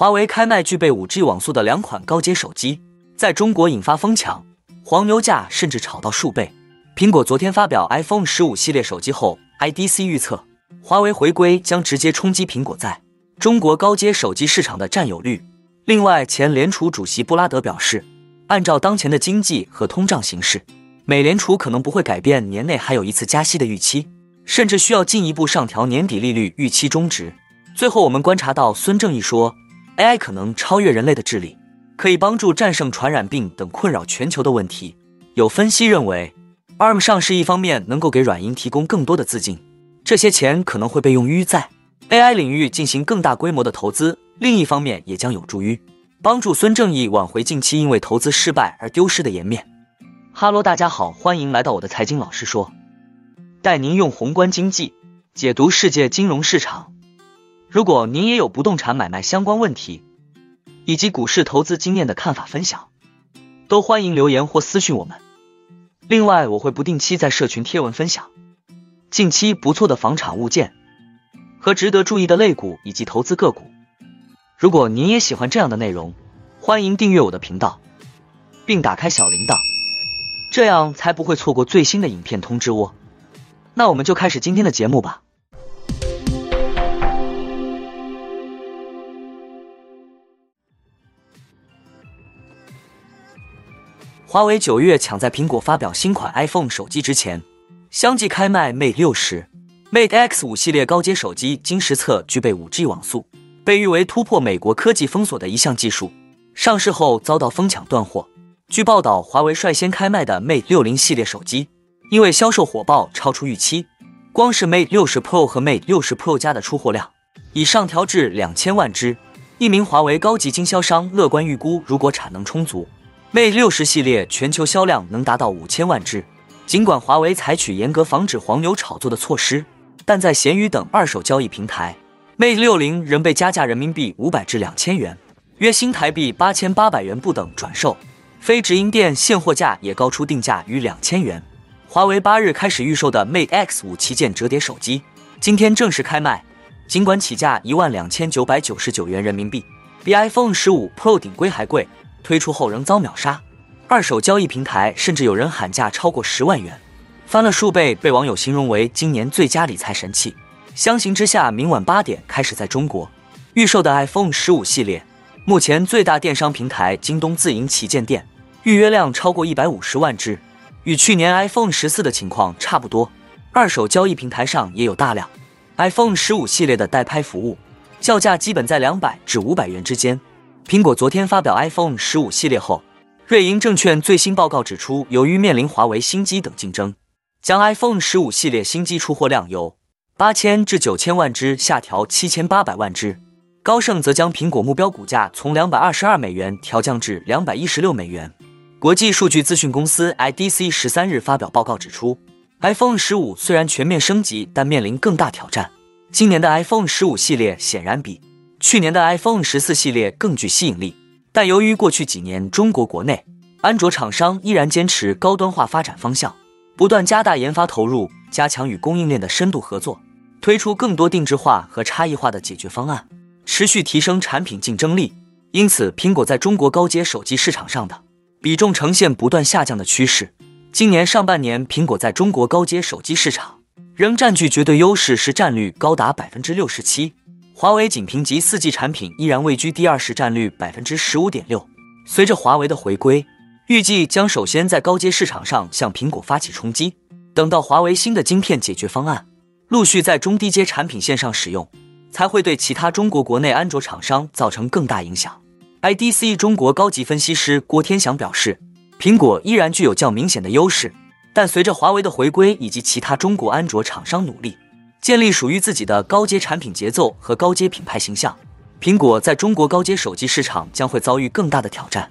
华为开卖具备 5G 网速的两款高阶手机，在中国引发疯抢，黄牛价甚至炒到数倍。苹果昨天发表 iPhone 十五系列手机后，IDC 预测华为回归将直接冲击苹果在中国高阶手机市场的占有率。另外，前联储主席布拉德表示，按照当前的经济和通胀形势，美联储可能不会改变年内还有一次加息的预期，甚至需要进一步上调年底利率预期中值。最后，我们观察到孙正义说。AI 可能超越人类的智力，可以帮助战胜传染病等困扰全球的问题。有分析认为，ARM 上市一方面能够给软银提供更多的资金，这些钱可能会被用于在 AI 领域进行更大规模的投资；另一方面，也将有助于帮助孙正义挽回近期因为投资失败而丢失的颜面。哈喽，大家好，欢迎来到我的财经老师说，带您用宏观经济解读世界金融市场。如果您也有不动产买卖相关问题，以及股市投资经验的看法分享，都欢迎留言或私讯我们。另外，我会不定期在社群贴文分享近期不错的房产物件和值得注意的类股以及投资个股。如果您也喜欢这样的内容，欢迎订阅我的频道，并打开小铃铛，这样才不会错过最新的影片通知哦。那我们就开始今天的节目吧。华为九月抢在苹果发表新款 iPhone 手机之前，相继开卖 Mate 六十、Mate X 五系列高阶手机，经实测具备 5G 网速，被誉为突破美国科技封锁的一项技术。上市后遭到疯抢断货。据报道，华为率先开卖的 Mate 六零系列手机，因为销售火爆超出预期，光是 Mate 六十 Pro 和 Mate 六十 Pro 加的出货量已上调至两千万只。一名华为高级经销商乐观预估，如果产能充足。Mate 六十系列全球销量能达到五千万只。尽管华为采取严格防止黄牛炒作的措施，但在闲鱼等二手交易平台，Mate 六零仍被加价人民币五百至两千元，约新台币八千八百元不等转售。非直营店现货价也高出定价逾两千元。华为八日开始预售的 Mate X 五旗舰折叠手机，今天正式开卖。尽管起价一万两千九百九十九元人民币，比 iPhone 十五 Pro 顶规还贵。推出后仍遭秒杀，二手交易平台甚至有人喊价超过十万元，翻了数倍，被网友形容为今年最佳理财神器。相形之下，明晚八点开始在中国预售的 iPhone 十五系列，目前最大电商平台京东自营旗舰店预约量超过一百五十万只，与去年 iPhone 十四的情况差不多。二手交易平台上也有大量 iPhone 十五系列的代拍服务，叫价基本在两百至五百元之间。苹果昨天发表 iPhone 十五系列后，瑞银证券最新报告指出，由于面临华为新机等竞争，将 iPhone 十五系列新机出货量由八千至九千万只下调七千八百万只。高盛则将苹果目标股价从两百二十二美元调降至两百一十六美元。国际数据资讯公司 IDC 十三日发表报告指出，iPhone 十五虽然全面升级，但面临更大挑战。今年的 iPhone 十五系列显然比。去年的 iPhone 十四系列更具吸引力，但由于过去几年中国国内安卓厂商依然坚持高端化发展方向，不断加大研发投入，加强与供应链的深度合作，推出更多定制化和差异化的解决方案，持续提升产品竞争力。因此，苹果在中国高阶手机市场上的比重呈现不断下降的趋势。今年上半年，苹果在中国高阶手机市场仍占据绝对优势，市占率高达百分之六十七。华为仅凭及四 G 产品依然位居第二，市占率百分之十五点六。随着华为的回归，预计将首先在高阶市场上向苹果发起冲击。等到华为新的晶片解决方案陆续在中低阶产品线上使用，才会对其他中国国内安卓厂商造成更大影响。IDC 中国高级分析师郭天祥表示，苹果依然具有较明显的优势，但随着华为的回归以及其他中国安卓厂商努力。建立属于自己的高阶产品节奏和高阶品牌形象，苹果在中国高阶手机市场将会遭遇更大的挑战。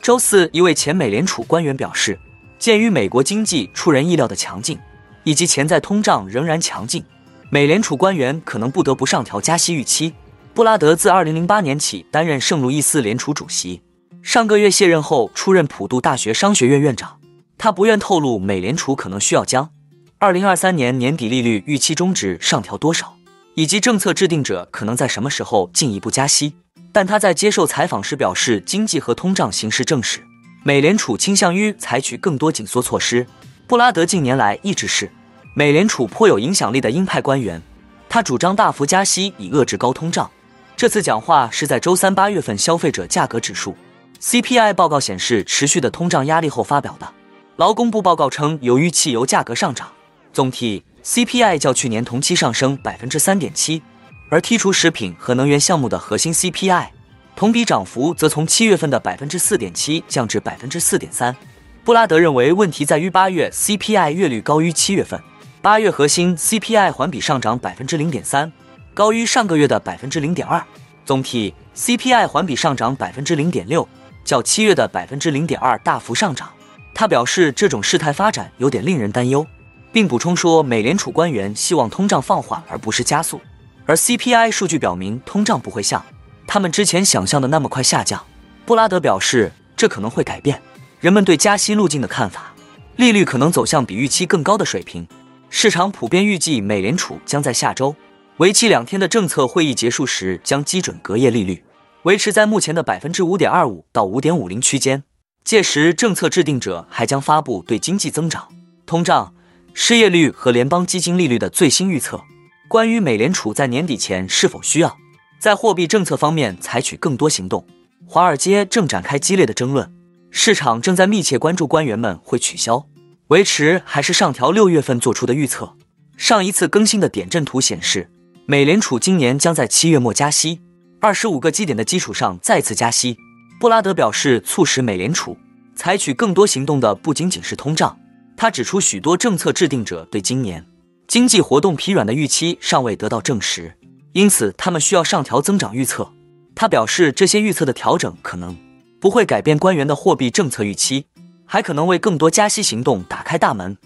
周四，一位前美联储官员表示，鉴于美国经济出人意料的强劲，以及潜在通胀仍然强劲，美联储官员可能不得不上调加息预期。布拉德自2008年起担任圣路易斯联储主席，上个月卸任后出任普渡大学商学院院长。他不愿透露美联储可能需要将二零二三年年底利率预期中值上调多少，以及政策制定者可能在什么时候进一步加息。但他在接受采访时表示，经济和通胀形势正史，美联储倾向于采取更多紧缩措施。布拉德近年来一直是美联储颇有影响力的鹰派官员，他主张大幅加息以遏制高通胀。这次讲话是在周三八月份消费者价格指数 CPI 报告显示持续的通胀压力后发表的。劳工部报告称，由于汽油价格上涨，总体 CPI 较去年同期上升百分之三点七。而剔除食品和能源项目的核心 CPI，同比涨幅则从七月份的百分之四点七降至百分之四点三。布拉德认为问题在于八月 CPI 月率高于七月份，八月核心 CPI 环比上涨百分之零点三，高于上个月的百分之零点二。总体 CPI 环比上涨百分之零点六，较七月的百分之零点二大幅上涨。他表示这种事态发展有点令人担忧，并补充说美联储官员希望通胀放缓而不是加速。而 CPI 数据表明，通胀不会像他们之前想象的那么快下降。布拉德表示，这可能会改变人们对加息路径的看法，利率可能走向比预期更高的水平。市场普遍预计，美联储将在下周为期两天的政策会议结束时，将基准隔夜利率维持在目前的百分之五点二五到五点五零区间。届时，政策制定者还将发布对经济增长、通胀、失业率和联邦基金利率的最新预测。关于美联储在年底前是否需要在货币政策方面采取更多行动，华尔街正展开激烈的争论。市场正在密切关注官员们会取消、维持还是上调六月份做出的预测。上一次更新的点阵图显示，美联储今年将在七月末加息二十五个基点的基础上再次加息。布拉德表示，促使美联储采取更多行动的不仅仅是通胀。他指出，许多政策制定者对今年。经济活动疲软的预期尚未得到证实，因此他们需要上调增长预测。他表示，这些预测的调整可能不会改变官员的货币政策预期，还可能为更多加息行动打开大门。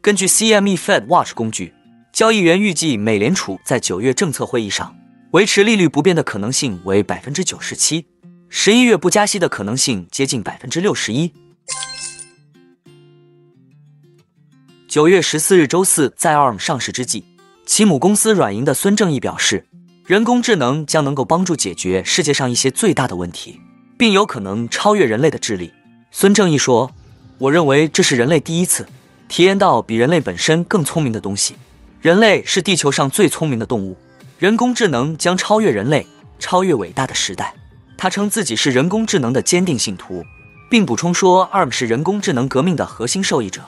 根据 CME Fed Watch 工具，交易员预计美联储在九月政策会议上维持利率不变的可能性为百分之九十七，十一月不加息的可能性接近百分之六十一。九月十四日周四，在 ARM 上市之际，其母公司软银的孙正义表示，人工智能将能够帮助解决世界上一些最大的问题，并有可能超越人类的智力。孙正义说：“我认为这是人类第一次体验到比人类本身更聪明的东西。人类是地球上最聪明的动物，人工智能将超越人类，超越伟大的时代。”他称自己是人工智能的坚定信徒，并补充说：“ARM 是人工智能革命的核心受益者。”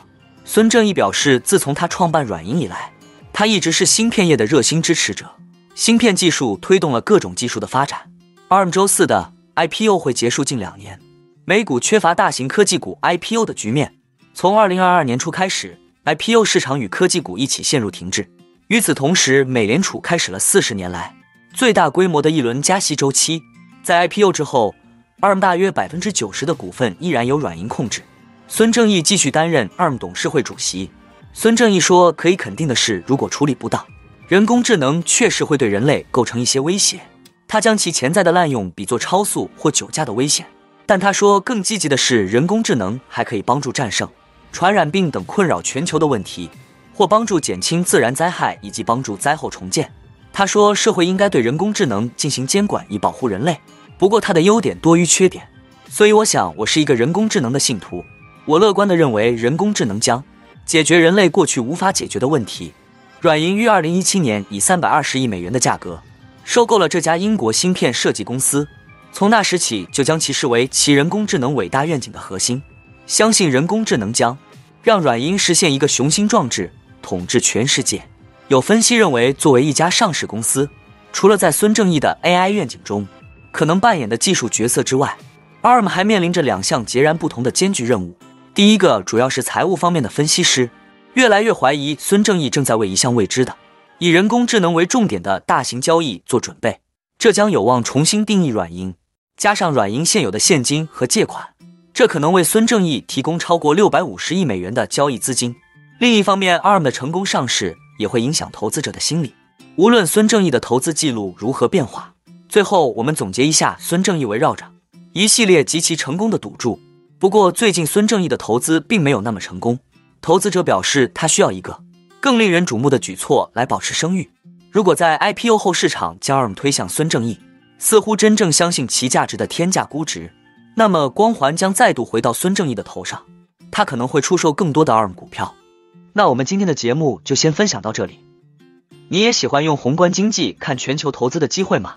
孙正义表示，自从他创办软银以来，他一直是芯片业的热心支持者。芯片技术推动了各种技术的发展。ARM 周四的 IPO 会结束近两年，美股缺乏大型科技股 IPO 的局面。从2022年初开始，IPO 市场与科技股一起陷入停滞。与此同时，美联储开始了四十年来最大规模的一轮加息周期。在 IPO 之后，ARM 大约百分之九十的股份依然由软银控制。孙正义继续担任 ARM 董事会主席。孙正义说：“可以肯定的是，如果处理不当，人工智能确实会对人类构成一些威胁。他将其潜在的滥用比作超速或酒驾的危险。但他说，更积极的是，人工智能还可以帮助战胜传染病等困扰全球的问题，或帮助减轻自然灾害以及帮助灾后重建。他说，社会应该对人工智能进行监管以保护人类。不过，它的优点多于缺点，所以我想，我是一个人工智能的信徒。”我乐观地认为，人工智能将解决人类过去无法解决的问题。软银于二零一七年以三百二十亿美元的价格收购了这家英国芯片设计公司，从那时起就将其视为其人工智能伟大愿景的核心。相信人工智能将让软银实现一个雄心壮志，统治全世界。有分析认为，作为一家上市公司，除了在孙正义的 AI 愿景中可能扮演的技术角色之外，ARM 还面临着两项截然不同的艰巨任务。第一个主要是财务方面的分析师，越来越怀疑孙正义正在为一项未知的、以人工智能为重点的大型交易做准备，这将有望重新定义软银，加上软银现有的现金和借款，这可能为孙正义提供超过六百五十亿美元的交易资金。另一方面，ARM 的成功上市也会影响投资者的心理，无论孙正义的投资记录如何变化。最后，我们总结一下孙正义围绕着一系列极其成功的赌注。不过，最近孙正义的投资并没有那么成功。投资者表示，他需要一个更令人瞩目的举措来保持声誉。如果在 IPO 后市场将 ARM 推向孙正义，似乎真正相信其价值的天价估值，那么光环将再度回到孙正义的头上，他可能会出售更多的 ARM 股票。那我们今天的节目就先分享到这里。你也喜欢用宏观经济看全球投资的机会吗？